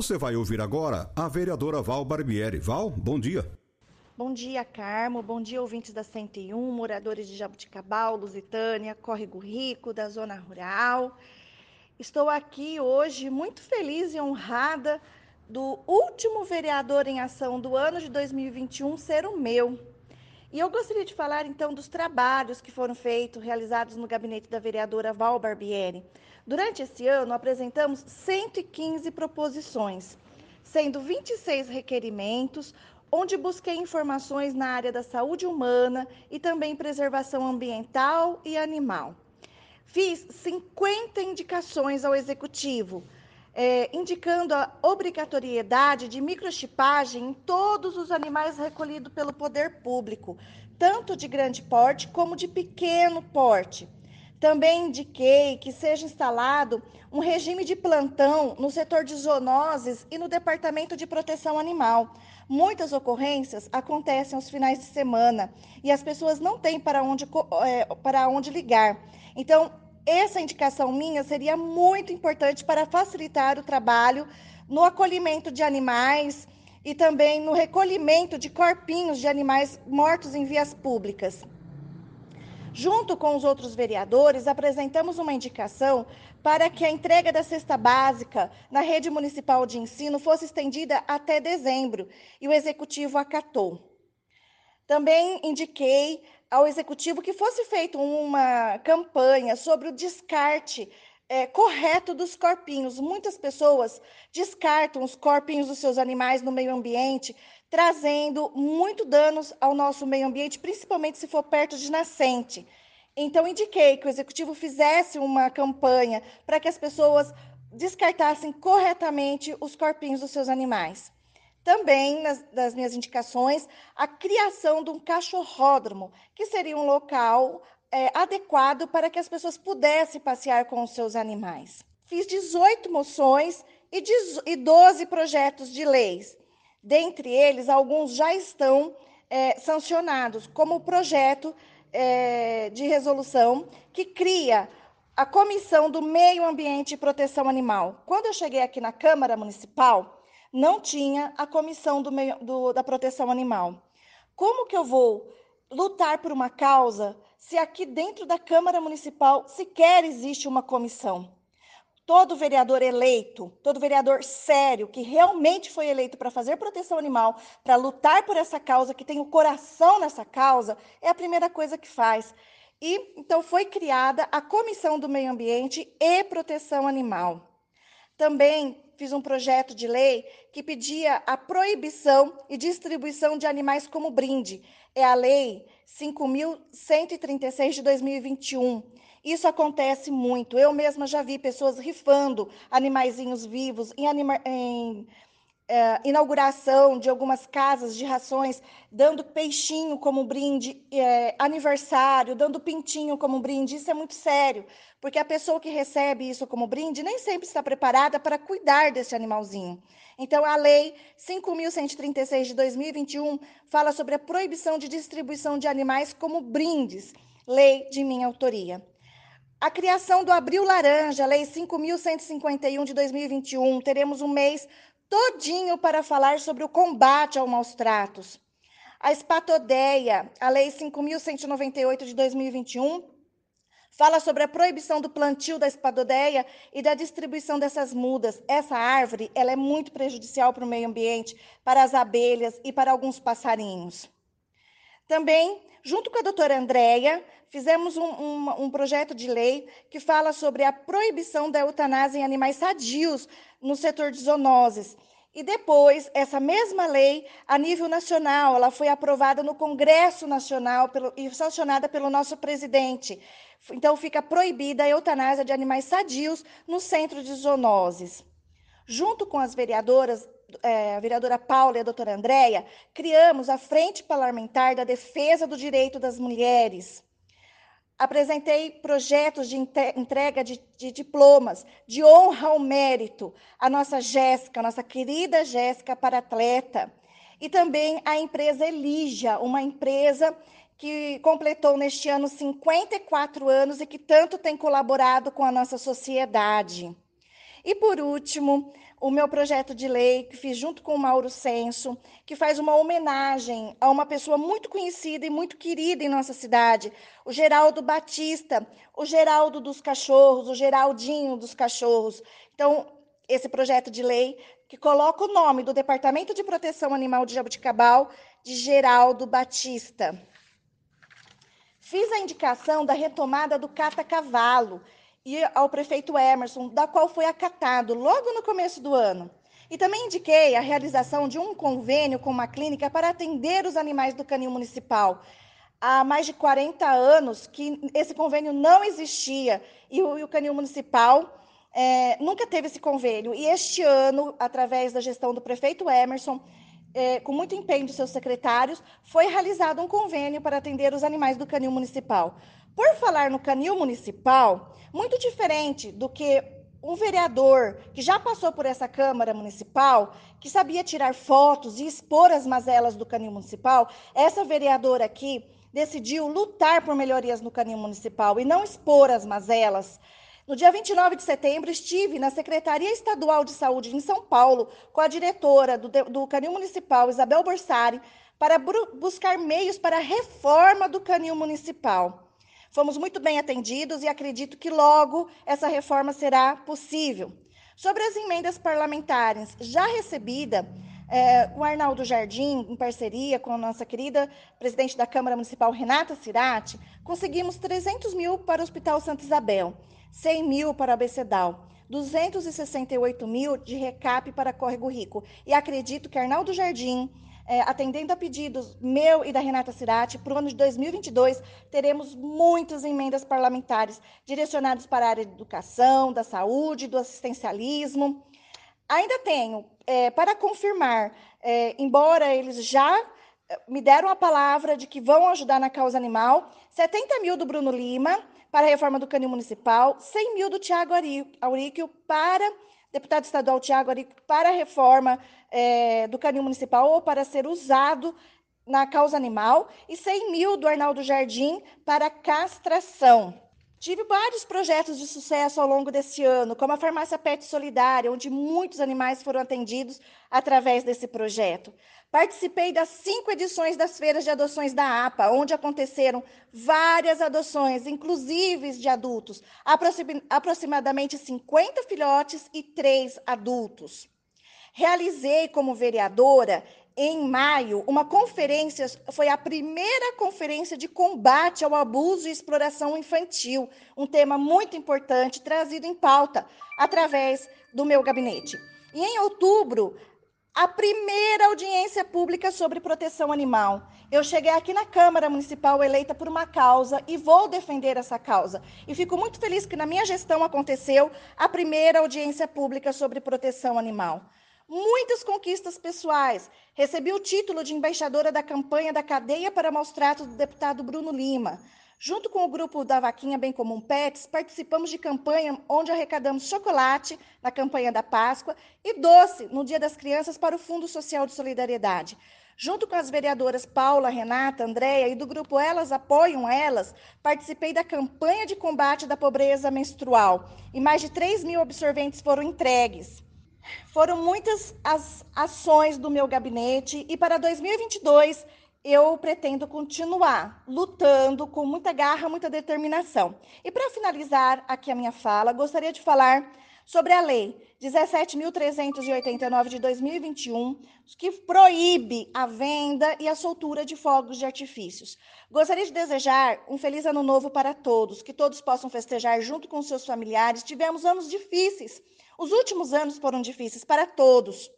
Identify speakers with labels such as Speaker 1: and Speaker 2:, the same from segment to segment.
Speaker 1: Você vai ouvir agora a vereadora Val Barbieri. Val, bom dia.
Speaker 2: Bom dia, Carmo. Bom dia, ouvintes da 101, moradores de Jabuticabal, Lusitânia, Córrego Rico, da Zona Rural. Estou aqui hoje muito feliz e honrada do último vereador em ação do ano de 2021 ser o meu. E eu gostaria de falar então dos trabalhos que foram feitos, realizados no gabinete da vereadora Val Barbieri. Durante esse ano, apresentamos 115 proposições, sendo 26 requerimentos, onde busquei informações na área da saúde humana e também preservação ambiental e animal. Fiz 50 indicações ao executivo, é, indicando a obrigatoriedade de microchipagem em todos os animais recolhidos pelo poder público, tanto de grande porte como de pequeno porte. Também indiquei que seja instalado um regime de plantão no setor de zoonoses e no Departamento de Proteção Animal. Muitas ocorrências acontecem aos finais de semana e as pessoas não têm para onde, é, para onde ligar. Então, essa indicação minha seria muito importante para facilitar o trabalho no acolhimento de animais e também no recolhimento de corpinhos de animais mortos em vias públicas. Junto com os outros vereadores, apresentamos uma indicação para que a entrega da cesta básica na rede municipal de ensino fosse estendida até dezembro, e o executivo acatou. Também indiquei ao executivo que fosse feita uma campanha sobre o descarte é, correto dos corpinhos. Muitas pessoas descartam os corpinhos dos seus animais no meio ambiente, trazendo muito danos ao nosso meio ambiente, principalmente se for perto de nascente. Então, indiquei que o executivo fizesse uma campanha para que as pessoas descartassem corretamente os corpinhos dos seus animais. Também, nas, minhas indicações, a criação de um cachorródromo, que seria um local é, adequado para que as pessoas pudessem passear com os seus animais. Fiz 18 moções e 12 projetos de leis. Dentre eles, alguns já estão é, sancionados, como o projeto é, de resolução que cria a Comissão do Meio Ambiente e Proteção Animal. Quando eu cheguei aqui na Câmara Municipal, não tinha a Comissão do meio, do, da Proteção Animal. Como que eu vou lutar por uma causa se aqui dentro da Câmara Municipal sequer existe uma comissão? Todo vereador eleito, todo vereador sério, que realmente foi eleito para fazer proteção animal, para lutar por essa causa, que tem o coração nessa causa, é a primeira coisa que faz. E então foi criada a Comissão do Meio Ambiente e Proteção Animal. Também fiz um projeto de lei que pedia a proibição e distribuição de animais como brinde. É a Lei 5.136 de 2021 isso acontece muito. Eu mesma já vi pessoas rifando animaizinhos vivos em, anima em é, inauguração de algumas casas de rações, dando peixinho como brinde, é, aniversário, dando pintinho como brinde. Isso é muito sério, porque a pessoa que recebe isso como brinde nem sempre está preparada para cuidar desse animalzinho. Então, a Lei 5.136 de 2021 fala sobre a proibição de distribuição de animais como brindes, lei de minha autoria. A criação do Abril Laranja, Lei 5.151 de 2021, teremos um mês todinho para falar sobre o combate aos maus tratos. A espatodeia, a Lei 5.198 de 2021, fala sobre a proibição do plantio da espadodeia e da distribuição dessas mudas. Essa árvore ela é muito prejudicial para o meio ambiente, para as abelhas e para alguns passarinhos. Também, junto com a doutora Andréia, fizemos um, um, um, projeto de lei que fala sobre a proibição da eutanásia em animais sadios no setor de zoonoses. E depois, essa mesma lei, a nível nacional, ela foi aprovada no Congresso Nacional pelo, e sancionada pelo nosso presidente. Então, fica proibida a eutanásia de animais sadios no centro de zoonoses. junto com as vereadoras, é, a vereadora Paula e a doutora Andréia, criamos a Frente Parlamentar da Defesa do Direito das Mulheres. Apresentei projetos de entrega de, de diplomas, de honra ao mérito, a nossa Jéssica, nossa querida Jéssica para atleta, e também a empresa Elígia, uma empresa que completou neste ano 54 anos e que tanto tem colaborado com a nossa sociedade. E por último, o meu projeto de lei, que fiz junto com o Mauro Senso, que faz uma homenagem a uma pessoa muito conhecida e muito querida em nossa cidade, o Geraldo Batista, o Geraldo dos Cachorros, o Geraldinho dos Cachorros. Então, esse projeto de lei que coloca o nome do Departamento de Proteção Animal de Jabuticabal de Geraldo Batista. Fiz a indicação da retomada do cata-cavalo e ao prefeito Emerson, da qual foi acatado logo no começo do ano. E também indiquei a realização de um convênio com uma clínica para atender os animais do canil municipal. Há mais de 40 anos que esse convênio não existia e o, e o canil municipal é, nunca teve esse convênio. E este ano, através da gestão do prefeito Emerson, é, com muito empenho dos seus secretários, foi realizado um convênio para atender os animais do canil municipal. Por falar no canil municipal, muito diferente do que um vereador que já passou por essa Câmara Municipal, que sabia tirar fotos e expor as mazelas do canil municipal, essa vereadora aqui decidiu lutar por melhorias no canil municipal e não expor as mazelas no dia 29 de setembro, estive na Secretaria Estadual de Saúde em São Paulo com a diretora do, do Canil Municipal, Isabel Borsari, para buscar meios para a reforma do Canil Municipal. Fomos muito bem atendidos e acredito que logo essa reforma será possível. Sobre as emendas parlamentares já recebida, é, o Arnaldo Jardim, em parceria com a nossa querida presidente da Câmara Municipal, Renata Cirati, conseguimos 300 mil para o Hospital Santa Isabel. 100 mil para Abecedal, 268 mil de recap para Córrego Rico. E acredito que Arnaldo Jardim, é, atendendo a pedidos meu e da Renata Cirati, para o ano de 2022, teremos muitas emendas parlamentares direcionadas para a área de educação, da saúde, do assistencialismo. Ainda tenho, é, para confirmar, é, embora eles já é, me deram a palavra de que vão ajudar na causa animal, 70 mil do Bruno Lima, para a reforma do canil municipal, 100 mil do Tiago Auríquio para, deputado estadual Tiago Auríquio, para a reforma é, do canil municipal ou para ser usado na causa animal, e 100 mil do Arnaldo Jardim para castração. Tive vários projetos de sucesso ao longo desse ano, como a Farmácia Pet Solidária, onde muitos animais foram atendidos através desse projeto. Participei das cinco edições das feiras de adoções da APA, onde aconteceram várias adoções, inclusive de adultos, aproximadamente 50 filhotes e três adultos. Realizei como vereadora em maio, uma conferência, foi a primeira conferência de combate ao abuso e exploração infantil, um tema muito importante trazido em pauta através do meu gabinete. E em outubro, a primeira audiência pública sobre proteção animal. Eu cheguei aqui na Câmara Municipal eleita por uma causa e vou defender essa causa. E fico muito feliz que na minha gestão aconteceu a primeira audiência pública sobre proteção animal. Muitas conquistas pessoais. Recebi o título de embaixadora da campanha da cadeia para maus tratos do deputado Bruno Lima. Junto com o grupo da Vaquinha Bem Comum Pets, participamos de campanha onde arrecadamos chocolate na campanha da Páscoa e doce no Dia das Crianças para o Fundo Social de Solidariedade. Junto com as vereadoras Paula, Renata, Andréia e do grupo Elas Apoiam Elas, participei da campanha de combate da pobreza menstrual e mais de 3 mil absorventes foram entregues. Foram muitas as ações do meu gabinete e para 2022 eu pretendo continuar lutando com muita garra, muita determinação. E para finalizar aqui a minha fala, gostaria de falar sobre a lei 17.389 de 2021, que proíbe a venda e a soltura de fogos de artifícios. Gostaria de desejar um feliz ano novo para todos, que todos possam festejar junto com seus familiares. Tivemos anos difíceis. Os últimos anos foram difíceis para todos.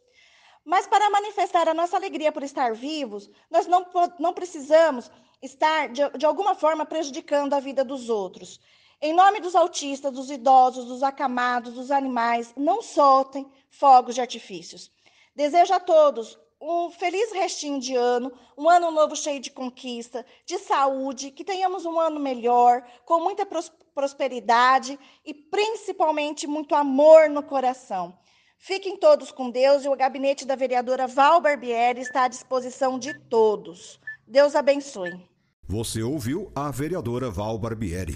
Speaker 2: Mas para manifestar a nossa alegria por estar vivos, nós não, não precisamos estar, de, de alguma forma, prejudicando a vida dos outros. Em nome dos autistas, dos idosos, dos acamados, dos animais, não soltem fogos de artifícios. Desejo a todos um feliz restinho de ano, um ano novo cheio de conquista, de saúde, que tenhamos um ano melhor, com muita prosperidade e principalmente muito amor no coração. Fiquem todos com Deus e o gabinete da vereadora Val Barbieri está à disposição de todos. Deus abençoe.
Speaker 1: Você ouviu a vereadora Val Barbieri.